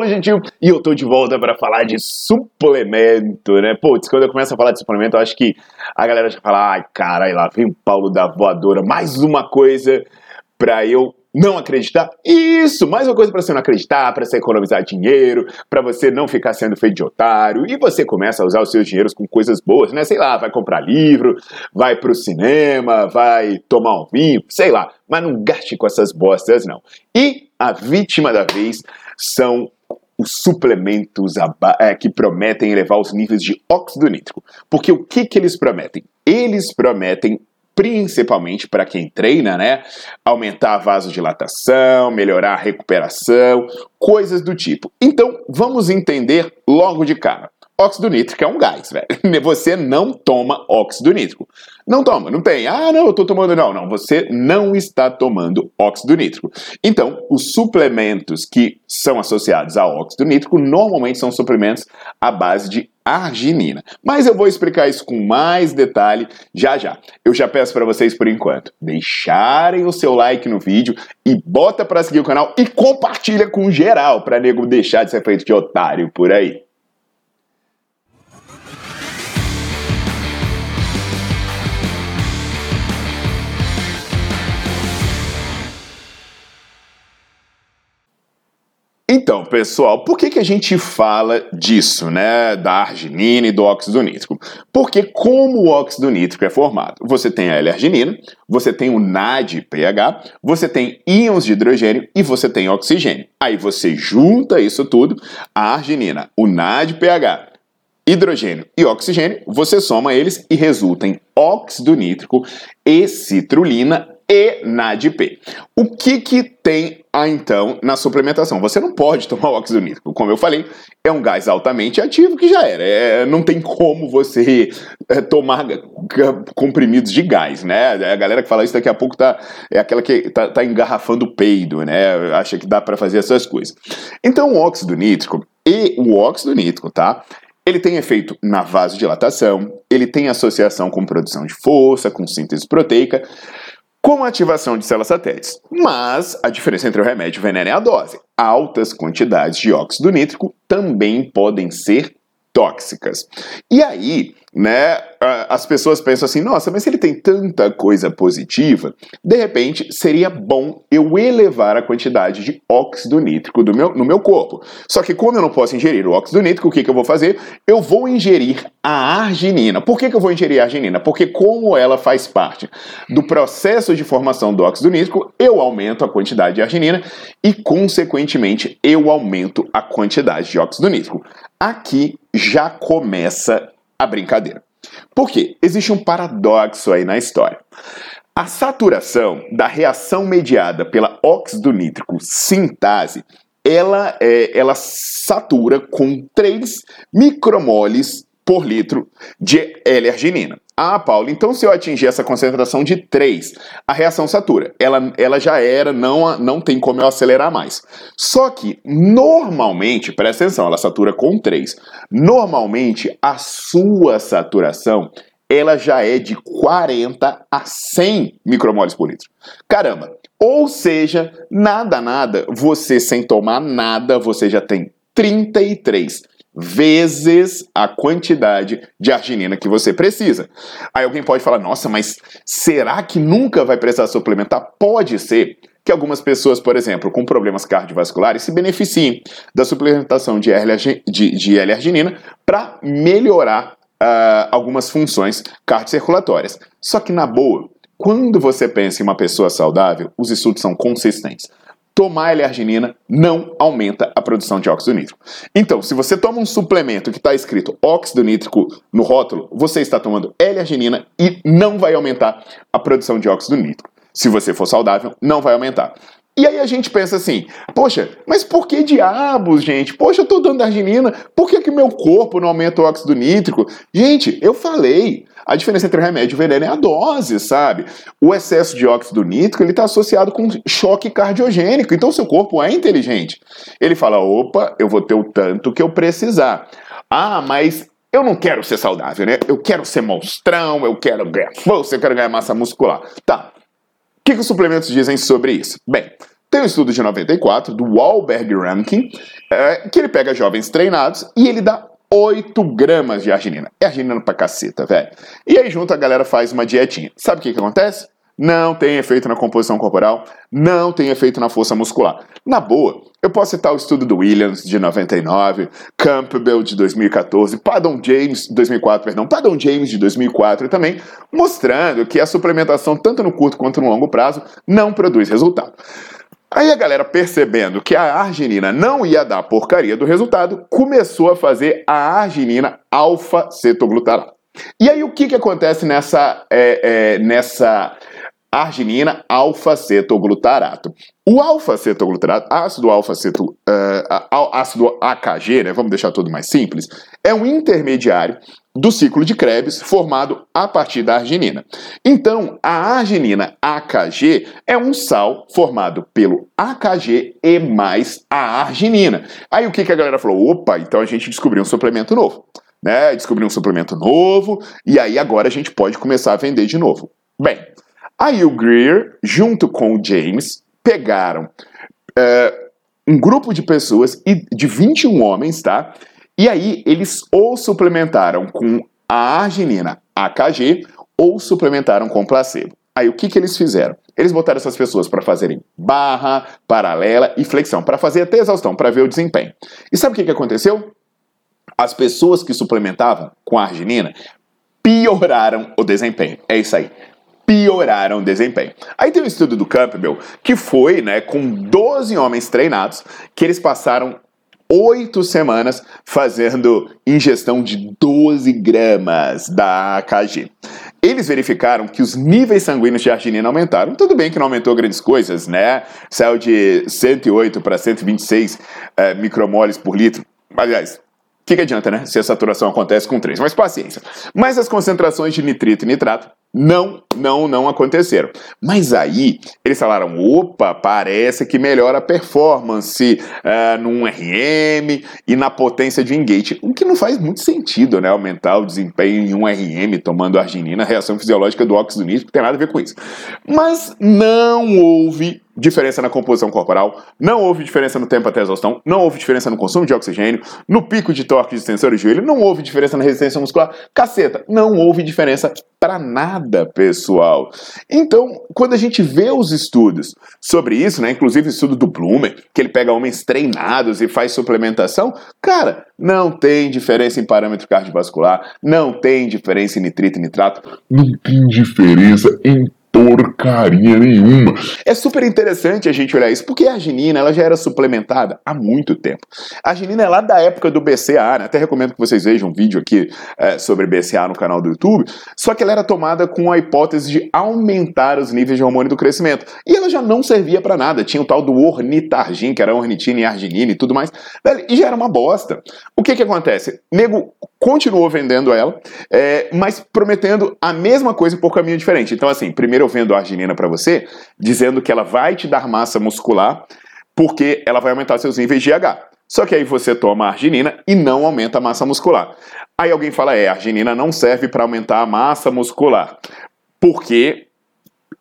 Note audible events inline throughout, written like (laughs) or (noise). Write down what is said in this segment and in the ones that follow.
Paulo Gentil, e eu tô de volta para falar de suplemento, né? Putz, quando eu começo a falar de suplemento, eu acho que a galera já fala, ai, caralho, lá vem o Paulo da voadora, mais uma coisa para eu não acreditar. Isso, mais uma coisa para você não acreditar, para você economizar dinheiro, para você não ficar sendo feito de otário. E você começa a usar os seus dinheiros com coisas boas, né? Sei lá, vai comprar livro, vai pro cinema, vai tomar um vinho, sei lá. Mas não gaste com essas bostas, não. E a vítima da vez são os suplementos é, que prometem elevar os níveis de óxido nítrico. Porque o que, que eles prometem? Eles prometem principalmente para quem treina, né? Aumentar a vasodilatação, melhorar a recuperação, coisas do tipo. Então, vamos entender logo de cara. Óxido nítrico é um gás, velho. (laughs) Você não toma óxido nítrico. Não toma, não tem. Ah, não, eu tô tomando. Não, não. Você não está tomando óxido nítrico. Então, os suplementos que são associados a óxido nítrico normalmente são suplementos à base de arginina. Mas eu vou explicar isso com mais detalhe já já. Eu já peço para vocês por enquanto deixarem o seu like no vídeo e bota para seguir o canal e compartilha com geral para nego deixar de ser feito de otário por aí. Então, pessoal, por que, que a gente fala disso, né, da arginina e do óxido nítrico? Porque como o óxido nítrico é formado? Você tem a L-arginina, você tem o NADPH, você tem íons de hidrogênio e você tem oxigênio. Aí você junta isso tudo, a arginina, o NADPH, hidrogênio e oxigênio, você soma eles e resulta em óxido nítrico e citrulina e NADP. O que que tem ah, então na suplementação? Você não pode tomar óxido nítrico, como eu falei, é um gás altamente ativo que já era. É, não tem como você é, tomar comprimidos de gás, né? A galera que fala isso daqui a pouco tá é aquela que tá, tá engarrafando peido, né? Acha que dá para fazer essas coisas. Então o óxido nítrico e o óxido nítrico, tá? Ele tem efeito na vasodilatação, ele tem associação com produção de força, com síntese proteica, com ativação de células satélites. Mas a diferença entre o remédio e o veneno é a dose. Altas quantidades de óxido nítrico também podem ser tóxicas. E aí, né, as pessoas pensam assim: nossa, mas se ele tem tanta coisa positiva, de repente seria bom eu elevar a quantidade de óxido nítrico do meu, no meu corpo. Só que, como eu não posso ingerir o óxido nítrico, o que, que eu vou fazer? Eu vou ingerir a arginina. Por que, que eu vou ingerir a arginina? Porque, como ela faz parte do processo de formação do óxido nítrico, eu aumento a quantidade de arginina e, consequentemente, eu aumento a quantidade de óxido nítrico. Aqui já começa a brincadeira. Por quê? Existe um paradoxo aí na história. A saturação da reação mediada pela óxido nítrico sintase, ela, é, ela satura com 3 micromoles por litro de L-arginina. Ah, Paulo, então se eu atingir essa concentração de 3, a reação satura. Ela, ela já era, não, não tem como eu acelerar mais. Só que, normalmente, presta atenção, ela satura com 3. Normalmente, a sua saturação ela já é de 40 a 100 micromoles por litro. Caramba! Ou seja, nada, nada, você sem tomar nada, você já tem 33 vezes a quantidade de arginina que você precisa. Aí alguém pode falar: nossa, mas será que nunca vai precisar suplementar? Pode ser. que algumas pessoas, por exemplo, com problemas cardiovasculares, se beneficiem da suplementação de L-arginina para melhorar uh, algumas funções cardiocirculatórias. Só que, na boa, quando você pensa em uma pessoa saudável, os estudos são consistentes tomar L-arginina não aumenta a produção de óxido nítrico. Então, se você toma um suplemento que está escrito óxido nítrico no rótulo, você está tomando L-arginina e não vai aumentar a produção de óxido nítrico. Se você for saudável, não vai aumentar. E aí a gente pensa assim, poxa, mas por que diabos, gente? Poxa, eu tô dando arginina, por que, que meu corpo não aumenta o óxido nítrico? Gente, eu falei, a diferença entre remédio e veneno é a dose, sabe? O excesso de óxido nítrico, ele tá associado com choque cardiogênico, então seu corpo é inteligente. Ele fala, opa, eu vou ter o tanto que eu precisar. Ah, mas eu não quero ser saudável, né? Eu quero ser monstrão, eu quero ganhar força, eu quero ganhar massa muscular. Tá, que, que os suplementos dizem sobre isso? Bem, tem um estudo de 94 do Wahlberg Ranking, é, que ele pega jovens treinados e ele dá 8 gramas de arginina. É arginina pra caceta, velho. E aí junto a galera faz uma dietinha. Sabe o que, que acontece? Não tem efeito na composição corporal, não tem efeito na força muscular. Na boa, eu posso citar o estudo do Williams de 99, Campbell de 2014, Paddon James de 2004, perdão, Paddon James de 2004 também, mostrando que a suplementação tanto no curto quanto no longo prazo não produz resultado. Aí a galera percebendo que a arginina não ia dar porcaria do resultado, começou a fazer a arginina alfa-cetoglutarato. E aí o que, que acontece nessa, é, é, nessa arginina alfa-cetoglutarato. O alfa-cetoglutarato, ácido alfa-ceto, uh, ácido AKG, né, vamos deixar tudo mais simples, é um intermediário do ciclo de Krebs formado a partir da arginina. Então, a arginina AKG é um sal formado pelo AKG e mais a arginina. Aí o que, que a galera falou? Opa, então a gente descobriu um suplemento novo. Né? Descobriu um suplemento novo e aí agora a gente pode começar a vender de novo. Bem, Aí o Greer, junto com o James, pegaram uh, um grupo de pessoas, de 21 homens, tá? E aí eles ou suplementaram com a arginina AKG ou suplementaram com placebo. Aí o que, que eles fizeram? Eles botaram essas pessoas para fazerem barra, paralela e flexão, para fazer até exaustão, para ver o desempenho. E sabe o que, que aconteceu? As pessoas que suplementavam com a arginina pioraram o desempenho. É isso aí pioraram o desempenho. Aí tem um estudo do Campbell que foi né, com 12 homens treinados que eles passaram oito semanas fazendo ingestão de 12 gramas da AKG. Eles verificaram que os níveis sanguíneos de arginina aumentaram. Tudo bem que não aumentou grandes coisas, né? Saiu de 108 para 126 é, micromoles por litro. Aliás, o que, que adianta, né? Se a saturação acontece com 3. Mas paciência. Mas as concentrações de nitrito e nitrato não, não, não aconteceram. Mas aí eles falaram: opa, parece que melhora a performance uh, num RM e na potência de engate. O que não faz muito sentido, né? Aumentar o desempenho em um RM tomando arginina, reação fisiológica do óxido nítrico, tem nada a ver com isso. Mas não houve diferença na composição corporal, não houve diferença no tempo até exaustão, não houve diferença no consumo de oxigênio, no pico de torque de extensor de joelho, não houve diferença na resistência muscular. Caceta, não houve diferença para nada, pessoal. Então, quando a gente vê os estudos sobre isso, né, inclusive o estudo do Blumer, que ele pega homens treinados e faz suplementação, cara, não tem diferença em parâmetro cardiovascular, não tem diferença em nitrito e nitrato, não tem diferença em porcaria nenhuma. É super interessante a gente olhar isso, porque a arginina ela já era suplementada há muito tempo. A arginina é lá da época do BCA, né? até recomendo que vocês vejam um vídeo aqui é, sobre BCA no canal do YouTube, só que ela era tomada com a hipótese de aumentar os níveis de hormônio do crescimento. E ela já não servia para nada, tinha o tal do ornitargin, que era ornitina e arginina e tudo mais, e já era uma bosta. O que que acontece? Nego continuou vendendo ela, é, mas prometendo a mesma coisa por caminho diferente. Então assim, primeiro primeiro eu vendo a arginina para você, dizendo que ela vai te dar massa muscular, porque ela vai aumentar seus níveis de H. Só que aí você toma arginina e não aumenta a massa muscular. Aí alguém fala, é, a arginina não serve para aumentar a massa muscular, porque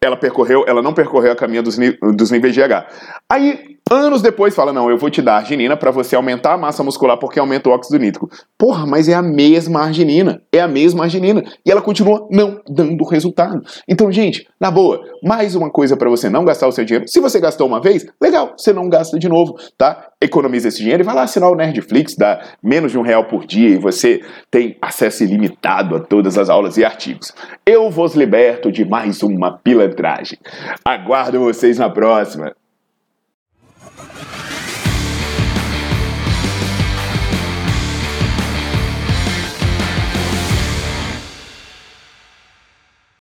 ela percorreu, ela não percorreu a caminho dos, dos níveis de H. Aí Anos depois fala, não, eu vou te dar arginina para você aumentar a massa muscular porque aumenta o óxido nítrico. Porra, mas é a mesma arginina, é a mesma arginina. E ela continua não dando resultado. Então, gente, na boa, mais uma coisa para você não gastar o seu dinheiro. Se você gastou uma vez, legal, você não gasta de novo, tá? Economiza esse dinheiro e vai lá assinar o Nerdflix, dá menos de um real por dia e você tem acesso ilimitado a todas as aulas e artigos. Eu vos liberto de mais uma pilantragem. Aguardo vocês na próxima.